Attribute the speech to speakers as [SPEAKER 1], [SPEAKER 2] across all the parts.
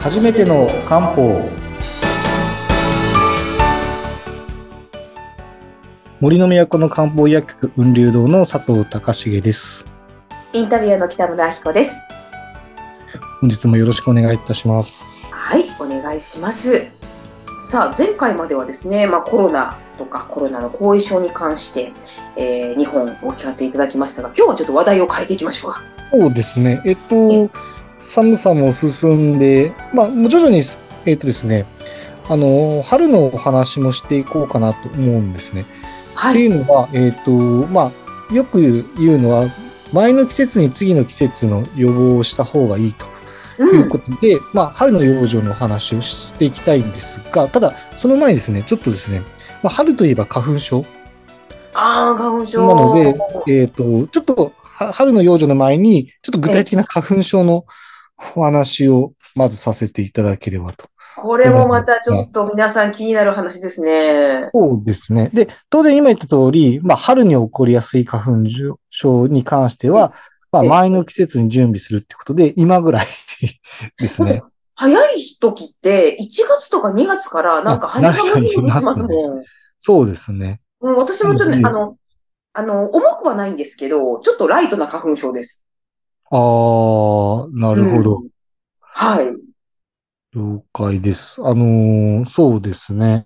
[SPEAKER 1] 初めての漢方森の都の漢方薬局雲流堂の佐藤隆重です
[SPEAKER 2] インタビュアーの北村明子です。
[SPEAKER 1] 本日もよろしくお願いいたします
[SPEAKER 2] はい、お願いします。さあ、前回まではですね、まあ、コロナとかコロナの後遺症に関して、えー、2本お聞かせいただきましたが、今日はちょっと話題を変えていきましょうか。
[SPEAKER 1] そうですねえっと寒さも進んでまあ徐々にえっとですねあの春のお話もしていこうかなと思うんですねってい
[SPEAKER 2] はい。
[SPEAKER 1] うのは、えっ、と、まあ、よく言うのは、前の季節に次の季節の予防をした方がいいという
[SPEAKER 2] うん。
[SPEAKER 1] ことで、まあ、春の養生のお話をしていきたいんですが、ただ、その前にですね、ちょっとですね、まあ、春といえば花粉症
[SPEAKER 2] ああ、花粉症。
[SPEAKER 1] なので、えっ、と、ちょっと、は春の養生の前に、ちょっと具体的な花粉症のお話をまずさせていただければと
[SPEAKER 2] これもまたちょっと皆さん気になる話ですね。
[SPEAKER 1] そうですね。で、当然今言った通り、まあ、春に起こりやすい花粉症に関しては、まあ、
[SPEAKER 2] ええ
[SPEAKER 1] 前の季節に準備するってことで、今ぐらい ですね。
[SPEAKER 2] 早い時って、1月とか2月からなんか
[SPEAKER 1] あ
[SPEAKER 2] 鼻がムズムズしますもん。
[SPEAKER 1] そうですね。
[SPEAKER 2] うん、私もちょっとね、
[SPEAKER 1] うん
[SPEAKER 2] あの、あの、重くはないんですけど、ちょっとライトな花粉症です。
[SPEAKER 1] ああ、なるほど。
[SPEAKER 2] うんはい。
[SPEAKER 1] 了解です。あのーそうですね。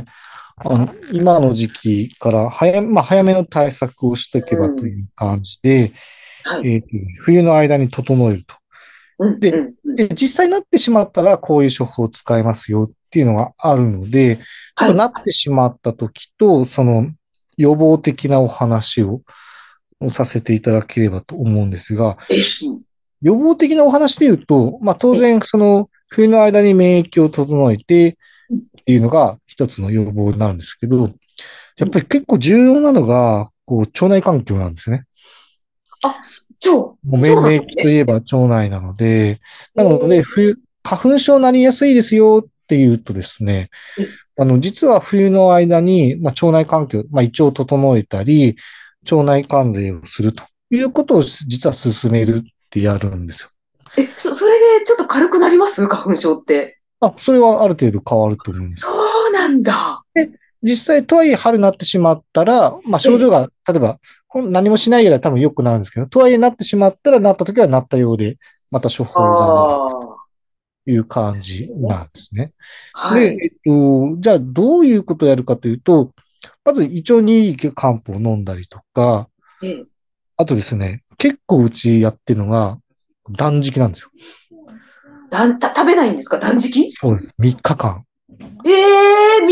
[SPEAKER 1] あの、今の時期から早、まあ、早めの対策をしておけばという感じで、
[SPEAKER 2] はい。
[SPEAKER 1] えーと冬の間に整えると。
[SPEAKER 2] うん
[SPEAKER 1] で
[SPEAKER 2] うんうん
[SPEAKER 1] で、実際になってしまったら、こういう処方を使えますよっていうのがあるので、ちょっとなってしまった時と、その予防的なお話をさせていただければと思うんですが。予防的なお話で言うと、まあ当然、その冬の間に免疫を整えてっていうのが一つの予防になるんですけど、やっぱり結構重要なのが、こう、腸内環境なんですね。
[SPEAKER 2] あ、す腸。
[SPEAKER 1] もう免疫といえば腸内なので、なので、冬、花粉症になりやすいですよっていうとですね
[SPEAKER 2] え、
[SPEAKER 1] あの、実は冬の間に、まあ、腸内環境、まあ、胃腸を整えたり、腸内関税をするということを実は進めるってやるんですよ。
[SPEAKER 2] え、そ、それでちょっと軽くなります？花粉症って。
[SPEAKER 1] あ、それはある程度変わると思うんです。
[SPEAKER 2] そうなんだ。
[SPEAKER 1] 実際、とはいえ春になってしまったら、まあ、症状が、例えば、何もしないよりは多分良くなるんですけど、とはいえなってしまったら、なった時はなったようで、また処方がいう感じなんですね。
[SPEAKER 2] あ。は
[SPEAKER 1] で、
[SPEAKER 2] い。
[SPEAKER 1] えっと、じゃあどういうことをやるかというと、まず胃腸にいい漢方を飲んだりとか、
[SPEAKER 2] ええ
[SPEAKER 1] あとですね、結構うちやってるのが断食なんですよ。
[SPEAKER 2] だん、た、食べないんですか？断食？
[SPEAKER 1] そうです。3日間。
[SPEAKER 2] ええー、3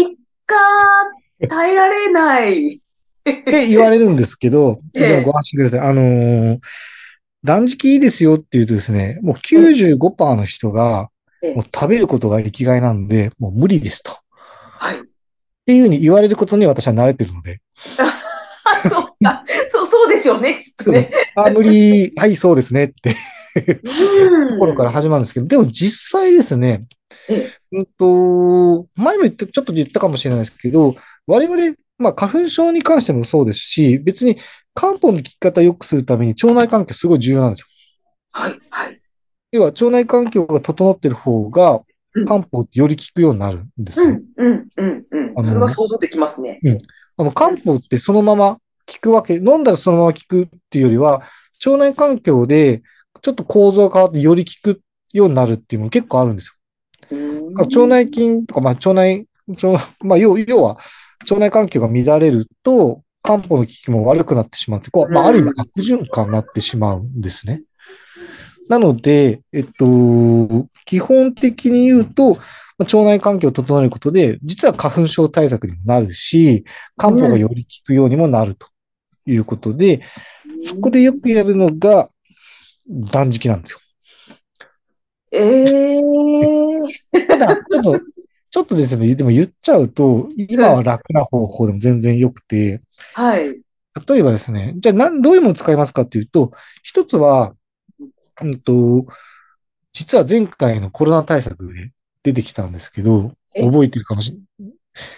[SPEAKER 2] 日、耐えられない。
[SPEAKER 1] って言われるんですけど、
[SPEAKER 2] ええ
[SPEAKER 1] でもご安心ください。あのー断食いいですよって言うとですね、もう95%の人が、
[SPEAKER 2] ええ
[SPEAKER 1] もう食べることが生きがいなんで、もう無理ですと。っ
[SPEAKER 2] はい。
[SPEAKER 1] ていうふうに言われることに私は慣れてるので、
[SPEAKER 2] あ、そうか。そう、そうでしょうね、きっとね。
[SPEAKER 1] あ、無理、はい、そうですねって
[SPEAKER 2] うん
[SPEAKER 1] ところから始まるんですけど、でも実際ですね、
[SPEAKER 2] え
[SPEAKER 1] うんと、前も言って、ちょっと言ったかもしれないですけど、我々、まあ、花粉症に関してもそうですし、別に漢方の効き方を良くするために腸内環境すごい重要なんですよ。
[SPEAKER 2] はい、はい。
[SPEAKER 1] 要は腸内環境が整ってる方が
[SPEAKER 2] うん、
[SPEAKER 1] 漢方ってより効くようになるんですね。
[SPEAKER 2] うん、うん、うん、うん。それは想像できますね。
[SPEAKER 1] あの、漢方ってそのまま効くわけ、飲んだらそのまま効くっていうよりは、腸内環境でちょっと構造が変わってより効くようになるっていうのも結構あるんですよ。腸内菌とか、まあ、腸内、腸 まあ、要要は、腸内環境が乱れると、漢方の効きも悪くなってしまって、こう、まあ、ある意味悪循環になってしまうんですね。なので、えっと、基本的に言うと、まあ腸内環境を整えることで、実は花粉症対策にもなるし、漢方がより効くようにもなるということで、そこでよくやるのが断食なんですよ。
[SPEAKER 2] ええ
[SPEAKER 1] ただ、ちょっと、ちょっとですね、でも言っちゃうと、今は楽な方法でも全然良くて、
[SPEAKER 2] はい。
[SPEAKER 1] 例えばですね、じゃあなん、どういうものを使いますかっていうと、一つは、うんと、実は前回のコロナ対策で出てきたんですけど、
[SPEAKER 2] え？
[SPEAKER 1] 覚えてるかもしれない。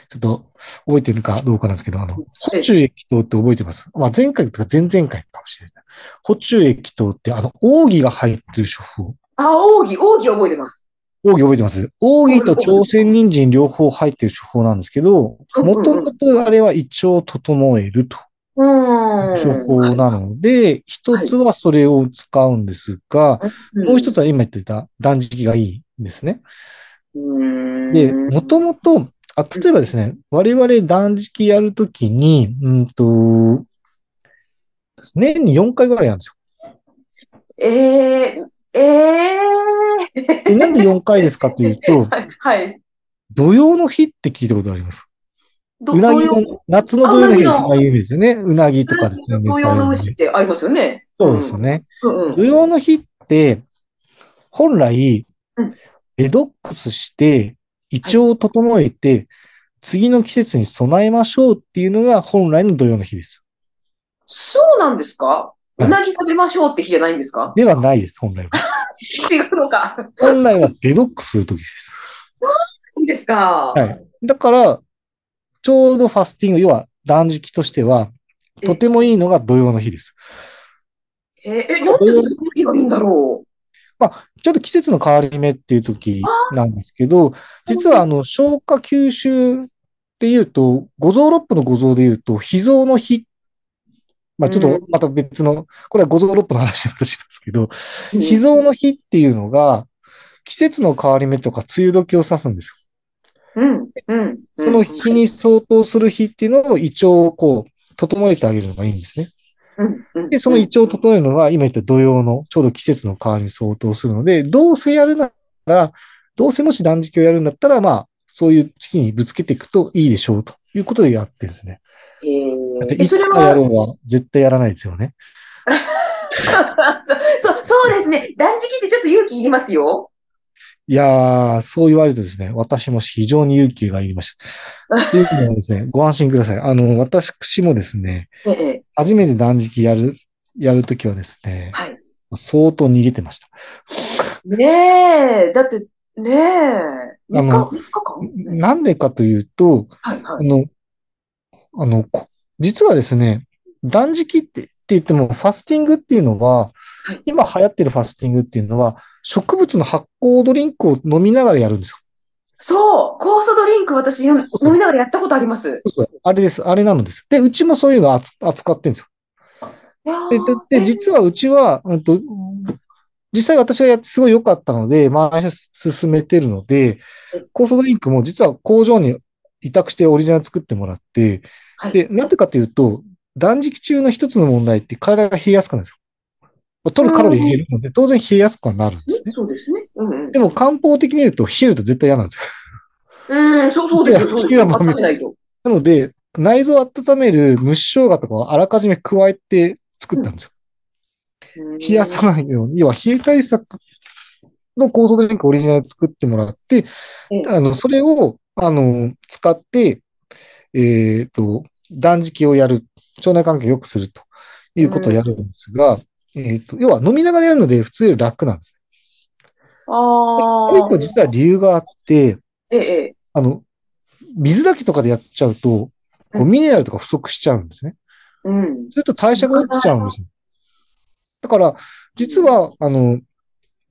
[SPEAKER 1] ちょっと、覚えてるかどうかなんですけど、あの、
[SPEAKER 2] え
[SPEAKER 1] 補中液糖って覚えてます？まあ、前回とか前々回かもしれない。補中液糖って、あの、奥義が入ってる処方。
[SPEAKER 2] あ、奥義、奥義覚えてます。
[SPEAKER 1] 奥義覚えてます？奥義と朝鮮人参両方入ってる処方なんですけど、もともとあれは胃腸を整えると
[SPEAKER 2] うん。
[SPEAKER 1] 処方なので、一つはそれを使うんですが、
[SPEAKER 2] うん
[SPEAKER 1] もう一つは今言ってた断食がいいんですね。
[SPEAKER 2] うん。
[SPEAKER 1] で、もともと、あ、例えばですね、我々断食やるときに、うんと、年に4回ぐらいやるんです
[SPEAKER 2] ええええ
[SPEAKER 1] よ。でなんで4回ですかというと、
[SPEAKER 2] はい。はい。
[SPEAKER 1] 土曜の日って聞いたことあります。
[SPEAKER 2] ど
[SPEAKER 1] うなぎの、夏の土曜の日が有名ですよね。うなぎとかですね。
[SPEAKER 2] 土曜の牛ってありますよね。
[SPEAKER 1] そうですね。
[SPEAKER 2] うんうん。
[SPEAKER 1] 土曜の日って、本来
[SPEAKER 2] うん、
[SPEAKER 1] デドックスして、胃腸を整えて、次の季節に備えましょうっていうのが本来の土曜の日です。
[SPEAKER 2] そうなんですか？
[SPEAKER 1] いう
[SPEAKER 2] なぎ食べましょうって日じゃないんですか？
[SPEAKER 1] ではないです、本来は。
[SPEAKER 2] 違うのか。
[SPEAKER 1] 本来はデドックスするときです。
[SPEAKER 2] いいですか。
[SPEAKER 1] はい。だから、ちょうどファスティング、要は断食としては、
[SPEAKER 2] え
[SPEAKER 1] とてもいいのが土曜の日です。
[SPEAKER 2] えー、え、なんで土曜の日がいいんだろ
[SPEAKER 1] まあ、ちょっと季節の変わり目っていう時なんですけど、実はあの、消化吸収っていうと、五臓六腑の五臓で言うと、脾臓の日。まあ、ちょっとまた別の、これは五臓六腑の話をまたしますけど、
[SPEAKER 2] う。
[SPEAKER 1] 脾臓の日っていうのが、季節の変わり目とか梅雨時を指すんですよ。
[SPEAKER 2] うん、うん。
[SPEAKER 1] その日に相当する日っていうのを胃腸をこう、整えてあげるのがいいんですね。で、その胃腸を整えるのは、今言った土曜の、ちょうど季節の変わりに相当するので、どうせやるなら、どうせもし断食をやるんだったら、まあ、そういう日にぶつけていくといいでしょうということでやってるんですね。
[SPEAKER 2] えー、
[SPEAKER 1] い
[SPEAKER 2] それ
[SPEAKER 1] つかやろ
[SPEAKER 2] は、
[SPEAKER 1] うは絶対やらないですよね。
[SPEAKER 2] そう、そうですね。断食ってちょっと勇気いりますよ。
[SPEAKER 1] いやー、そう言われるとですね、私も非常に勇気がいりました。というのはですね、ご安心ください。あの、私もですね、
[SPEAKER 2] ええ、
[SPEAKER 1] 初めて断食やる、やるときはですね、
[SPEAKER 2] はい。
[SPEAKER 1] 相当逃げてました。
[SPEAKER 2] ねえ、だって、ねえ、3日、
[SPEAKER 1] あの
[SPEAKER 2] 3日間？
[SPEAKER 1] なんでかというと、
[SPEAKER 2] はい、はい。
[SPEAKER 1] あの、あの、こ実はですね、断食ってって言っても、ファスティングっていうのは、
[SPEAKER 2] はい
[SPEAKER 1] 今流行ってるファスティングっていうのは、植物の発酵ドリンクを飲みながらやるんですよ。
[SPEAKER 2] そう、酵素ドリンク私飲みながらやったことあります。
[SPEAKER 1] あれです。あれなのです。で、うちもそういうのを扱扱ってるんですよ。で、
[SPEAKER 2] ー
[SPEAKER 1] でで実はうちは、うんと、実際私がやってすごい良かったので、まあ、進めてるので、酵素ドリンクも実は工場に委託してオリジナル作ってもらって、
[SPEAKER 2] はい
[SPEAKER 1] で、なんでかというと、断食中の一つの問題って体が冷えやすくなるんですよ。取るカロリー減るので、当然冷えやすくはなるんですね。
[SPEAKER 2] そうですね。うんうん
[SPEAKER 1] でも漢方的に言うと冷えると絶対嫌なんですよ。
[SPEAKER 2] うん、そう、そうですよ、そうですよ。
[SPEAKER 1] いやまあ
[SPEAKER 2] 温めないと。
[SPEAKER 1] なので、内臓を温める蒸し生姜とかをあらかじめ加えて作ったんですよ。冷やさないように、要は冷え対策の酵素ドリンクオリジナル作ってもらって
[SPEAKER 2] ええ、
[SPEAKER 1] あの、それを、あの、使って、えっと、断食をやる、腸内環境を良くするということをやるんですが、えっと、要は飲みながらやるので普通より楽なんです。
[SPEAKER 2] あ
[SPEAKER 1] もう一個
[SPEAKER 2] あ。
[SPEAKER 1] 実は理由があって、
[SPEAKER 2] ええ、
[SPEAKER 1] あの、水だけとかでやっちゃうと、こ
[SPEAKER 2] う
[SPEAKER 1] うんミネラルとか不足しちゃうんですね。
[SPEAKER 2] うん。
[SPEAKER 1] それと代謝が落ちちゃうんですよ。だから、実は、あの、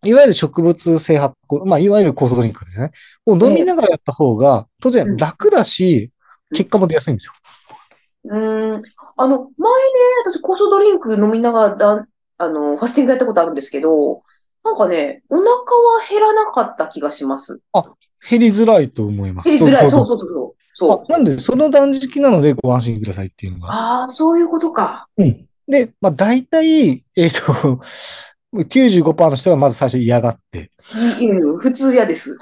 [SPEAKER 1] いわゆる植物性発酵、まあ、いわゆる酵素ドリンクですね。を飲みながらやった方が、当然楽だし、結果も出やすいんですよ。
[SPEAKER 2] うん。あの、前ね、私、酵素ドリンク飲みながらだ、あの、ファスティングやったことあるんですけど、なんかね、お腹は減らなかった気がします。
[SPEAKER 1] 減りづらいと思います。
[SPEAKER 2] 減りづらい。そう
[SPEAKER 1] そ
[SPEAKER 2] そうそうそう。そう。
[SPEAKER 1] あなんで、その断食なのでご安心くださいっていうのが。
[SPEAKER 2] ああ、そういうことか。
[SPEAKER 1] うん。で、まあ、大体、えっ、と、95%の人がまず最初嫌がって、
[SPEAKER 2] いいうん普通嫌です。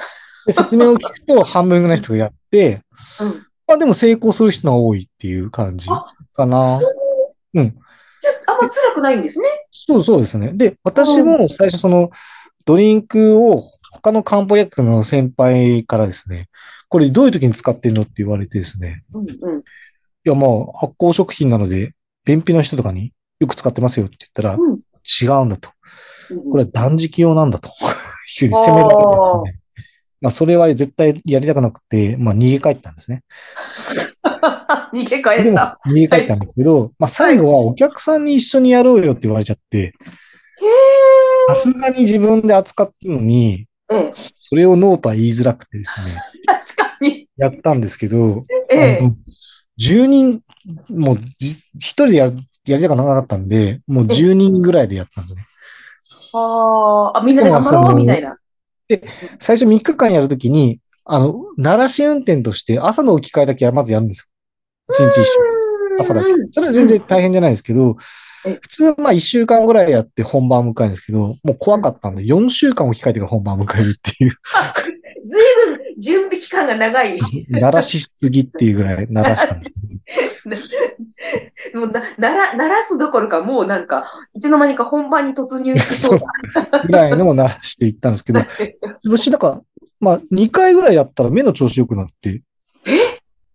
[SPEAKER 1] で説明を聞くと 半分ぐらいの人がやって、
[SPEAKER 2] うん。
[SPEAKER 1] まあでも成功する人が多いっていう感じ
[SPEAKER 2] あ
[SPEAKER 1] かな。
[SPEAKER 2] そう
[SPEAKER 1] うん。
[SPEAKER 2] じゃあ、あんま辛くないんですね。
[SPEAKER 1] そうそうですね。で、私も最初そのドリンクを他の漢方薬局の先輩からですね、これどういう時に使ってんのって言われてですね、
[SPEAKER 2] うんうん。
[SPEAKER 1] いやまあ発酵食品なので便秘の人とかによく使ってますよって言ったら、
[SPEAKER 2] うん
[SPEAKER 1] 違うんだと。これは断食用なんだと。いう責められてですね。まあそれは絶対やりたくなくて、まあ逃げ帰ったんですね。
[SPEAKER 2] 逃げ帰った。
[SPEAKER 1] 逃げ帰ったんですけど、まあ最後はお客さんに一緒にやろうよって言われちゃって、
[SPEAKER 2] へ
[SPEAKER 1] さすがに自分で扱ったのに、
[SPEAKER 2] ええ、
[SPEAKER 1] それをノーとは言いづらくてですね、
[SPEAKER 2] 確かに。
[SPEAKER 1] やったんですけど、
[SPEAKER 2] ええ
[SPEAKER 1] あの10人、もうじ一人でやるやりたくなかったんで、もう10人ぐらいでやったんですね。
[SPEAKER 2] あーあ、みんなで頑張ろうみたいな。
[SPEAKER 1] 最初3日間やるときに、あの、鳴らし運転として朝の置き換えだけはまずやるんですよ。1日一緒。朝だけ
[SPEAKER 2] うん。
[SPEAKER 1] それは全然大変じゃないですけど
[SPEAKER 2] え、
[SPEAKER 1] 普通はまあ1週間ぐらいやって本番を迎えるんですけど、もう怖かったんで4週間置き換えてから本番を迎えるっていう、
[SPEAKER 2] ずいぶん準備期間が長い。
[SPEAKER 1] 鳴らしすぎっていうぐらい鳴らしたんです
[SPEAKER 2] もうな、なら、鳴らすどころか、もうなんか、いつの間にか本番に突入しそうだ。
[SPEAKER 1] ぐらいのを鳴らしていったんですけど、私なんか、まあ2回ぐらいやったら目の調子良くなって、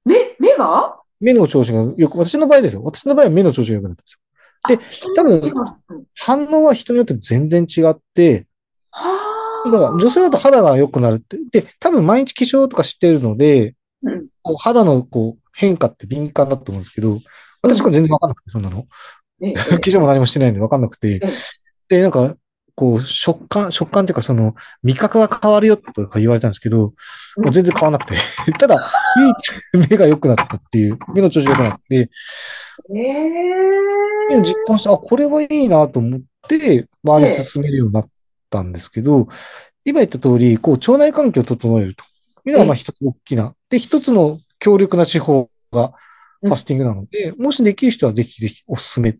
[SPEAKER 2] 目、目が？
[SPEAKER 1] 目の調子がよく、私の場合ですよ。私の場合は目の調子が良くなったんですよ。で
[SPEAKER 2] あ人によって違う。うん
[SPEAKER 1] 反応は人によって全然違って、
[SPEAKER 2] はあ。
[SPEAKER 1] だから女性だと肌が良くなるって。で、多分毎日化粧とかしてるので、
[SPEAKER 2] うん
[SPEAKER 1] こう肌のこう変化って敏感だと思うんですけど、私は全然わかんなくて、そんなの。
[SPEAKER 2] ええ
[SPEAKER 1] 化粧も何もしてないんでわかんなくて
[SPEAKER 2] え。
[SPEAKER 1] で、なんか、こう、食感、食感っていうか、その、味覚が変わるよとか言われたんですけど、
[SPEAKER 2] うん。
[SPEAKER 1] もう全然変わらなくて。ただ、唯一目が良くなったっていう、目の調子が良くなって、
[SPEAKER 2] ええ
[SPEAKER 1] 実感して、あ、これはいいなと思って、周りに進めるようになったんですけど、今言った通り、こう、腸内環境を整えると。いうのが、まあ一つ大きな。で、一つの強力な手法がファスティングなので、もしできる人はぜひぜひおすすめ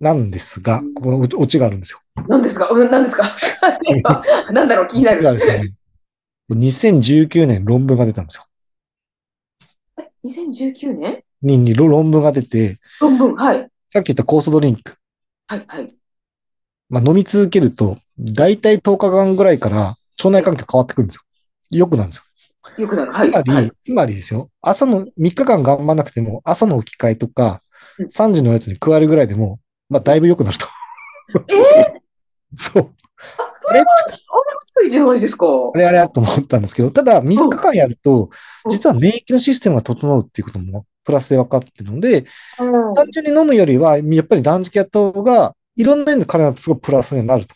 [SPEAKER 1] なんですが、ここがオチがあるんですよ。
[SPEAKER 2] 何ですかうん何ですかなんだろう気になる。
[SPEAKER 1] ですね、2019年論文が出たんですよ。
[SPEAKER 2] 2019年
[SPEAKER 1] にに論文が出て、
[SPEAKER 2] 論文。はい。
[SPEAKER 1] さっき言った酵素ドリンク。
[SPEAKER 2] はい。はい。
[SPEAKER 1] まあ、飲み続けると、だいたい10日間ぐらいから腸内環境変わってくるんですよ。良くなるんですよ。
[SPEAKER 2] よくなる。はい。
[SPEAKER 1] つまり、
[SPEAKER 2] はい。
[SPEAKER 1] つまりですよ。朝の、3日間頑張らなくても、朝の置き換えとか
[SPEAKER 2] うん、
[SPEAKER 1] 3時のやつに加えるぐらいでも、まあ、だいぶ良くなると。
[SPEAKER 2] えー、
[SPEAKER 1] そう。
[SPEAKER 2] あそれは、あればっいじゃないですか。
[SPEAKER 1] あれあれあと思ったんですけど、ただ、3日間やると、
[SPEAKER 2] うん
[SPEAKER 1] 実は免疫のシステムが整うっていうことも、プラスで分かってるので、
[SPEAKER 2] うん
[SPEAKER 1] 単純に飲むよりは、やっぱり断食やった方が、いろんな意味で体がすごいプラスになると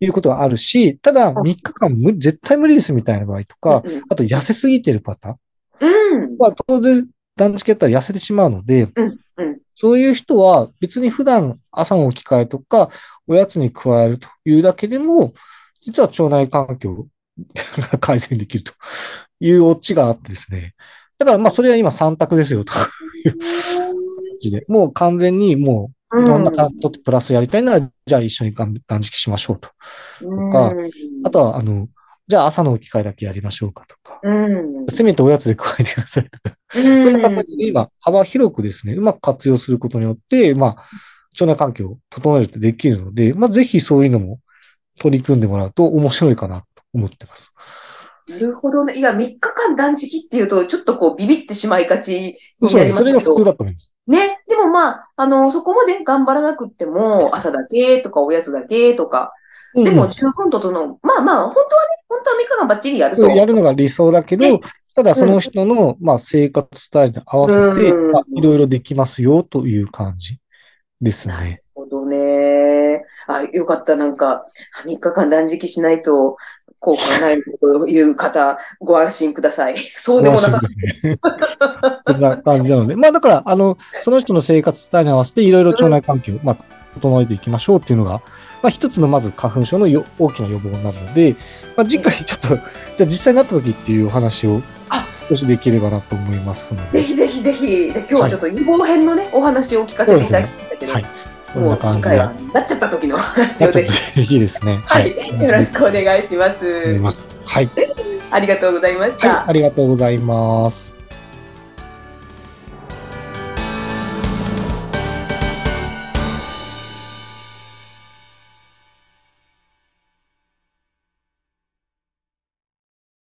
[SPEAKER 1] いうことがあるし、ただ、3日間無絶対無理ですみたいな場合とか、
[SPEAKER 2] うん
[SPEAKER 1] あと痩せすぎてるパターン
[SPEAKER 2] うん。
[SPEAKER 1] は当然断食やったら痩せてしまうので、
[SPEAKER 2] うん。うん。
[SPEAKER 1] そういう人は別に普段朝の置き換えとか、おやつに加えるというだけでも、実は腸内環境 が改善できるというオチがあってですね。だからまあそれは今3択ですよという 感じで、もう完全にもういろんな体にとってプラスやりたいなら、じゃあ一緒に断食しましょうと。かあとは、あの、じゃあ朝の置き換えだけやりましょうかとか。
[SPEAKER 2] うん。
[SPEAKER 1] せめておやつで加えてくださいとか。
[SPEAKER 2] うん。
[SPEAKER 1] そんな形で今、幅広くですね、うまく活用することによって、まあ、腸内環境を整えるってできるので、まあ、ぜひそういうのも取り組んでもらうと面白いかなと思ってます。
[SPEAKER 2] なるほどね。いや、3日間断食っていうと、ちょっとこう、ビビってしまいがちに。なりますけ
[SPEAKER 1] それが普通
[SPEAKER 2] ど。
[SPEAKER 1] だと思います。
[SPEAKER 2] ね。でもまあ、あの、そこまで頑張らなくっても、朝だけとか、おやつだけとか、でも十分整う。まあまあ、本当はね、本当は3日間ばっちりやると。
[SPEAKER 1] うんやるのが理想だけど
[SPEAKER 2] ね、
[SPEAKER 1] ただその人の、まあ、生活スタイルに合わせて、
[SPEAKER 2] うん
[SPEAKER 1] まあいろいろできますよという感じですね。
[SPEAKER 2] なるほどね。あ、よかった。なんか、3日間断食しないと効果がないという方、ご安心ください。そうでもなかった。
[SPEAKER 1] そんな感じなので。まあだから、あの、その人の生活スタイルに合わせていろいろ腸内環境、まあ、整えていきましょうっていうのが、まあ一つのまず花粉症のよ大きな予防になるので、まあ次回ちょっと、じゃあ実際になった時っていうお話を
[SPEAKER 2] あ
[SPEAKER 1] 少しできればなと思いますので。
[SPEAKER 2] ぜひぜひぜひ、じゃあ今日はちょっと予防編のね、お話を聞かせていただきたけど、
[SPEAKER 1] はい。
[SPEAKER 2] もう。次回はなっちゃった時の話をぜひ、
[SPEAKER 1] たいいですね。
[SPEAKER 2] はい、よろし
[SPEAKER 1] く
[SPEAKER 2] くお願いします。
[SPEAKER 1] 思います。はい。
[SPEAKER 2] ありがとうございました。
[SPEAKER 1] はい。ありがとうございます。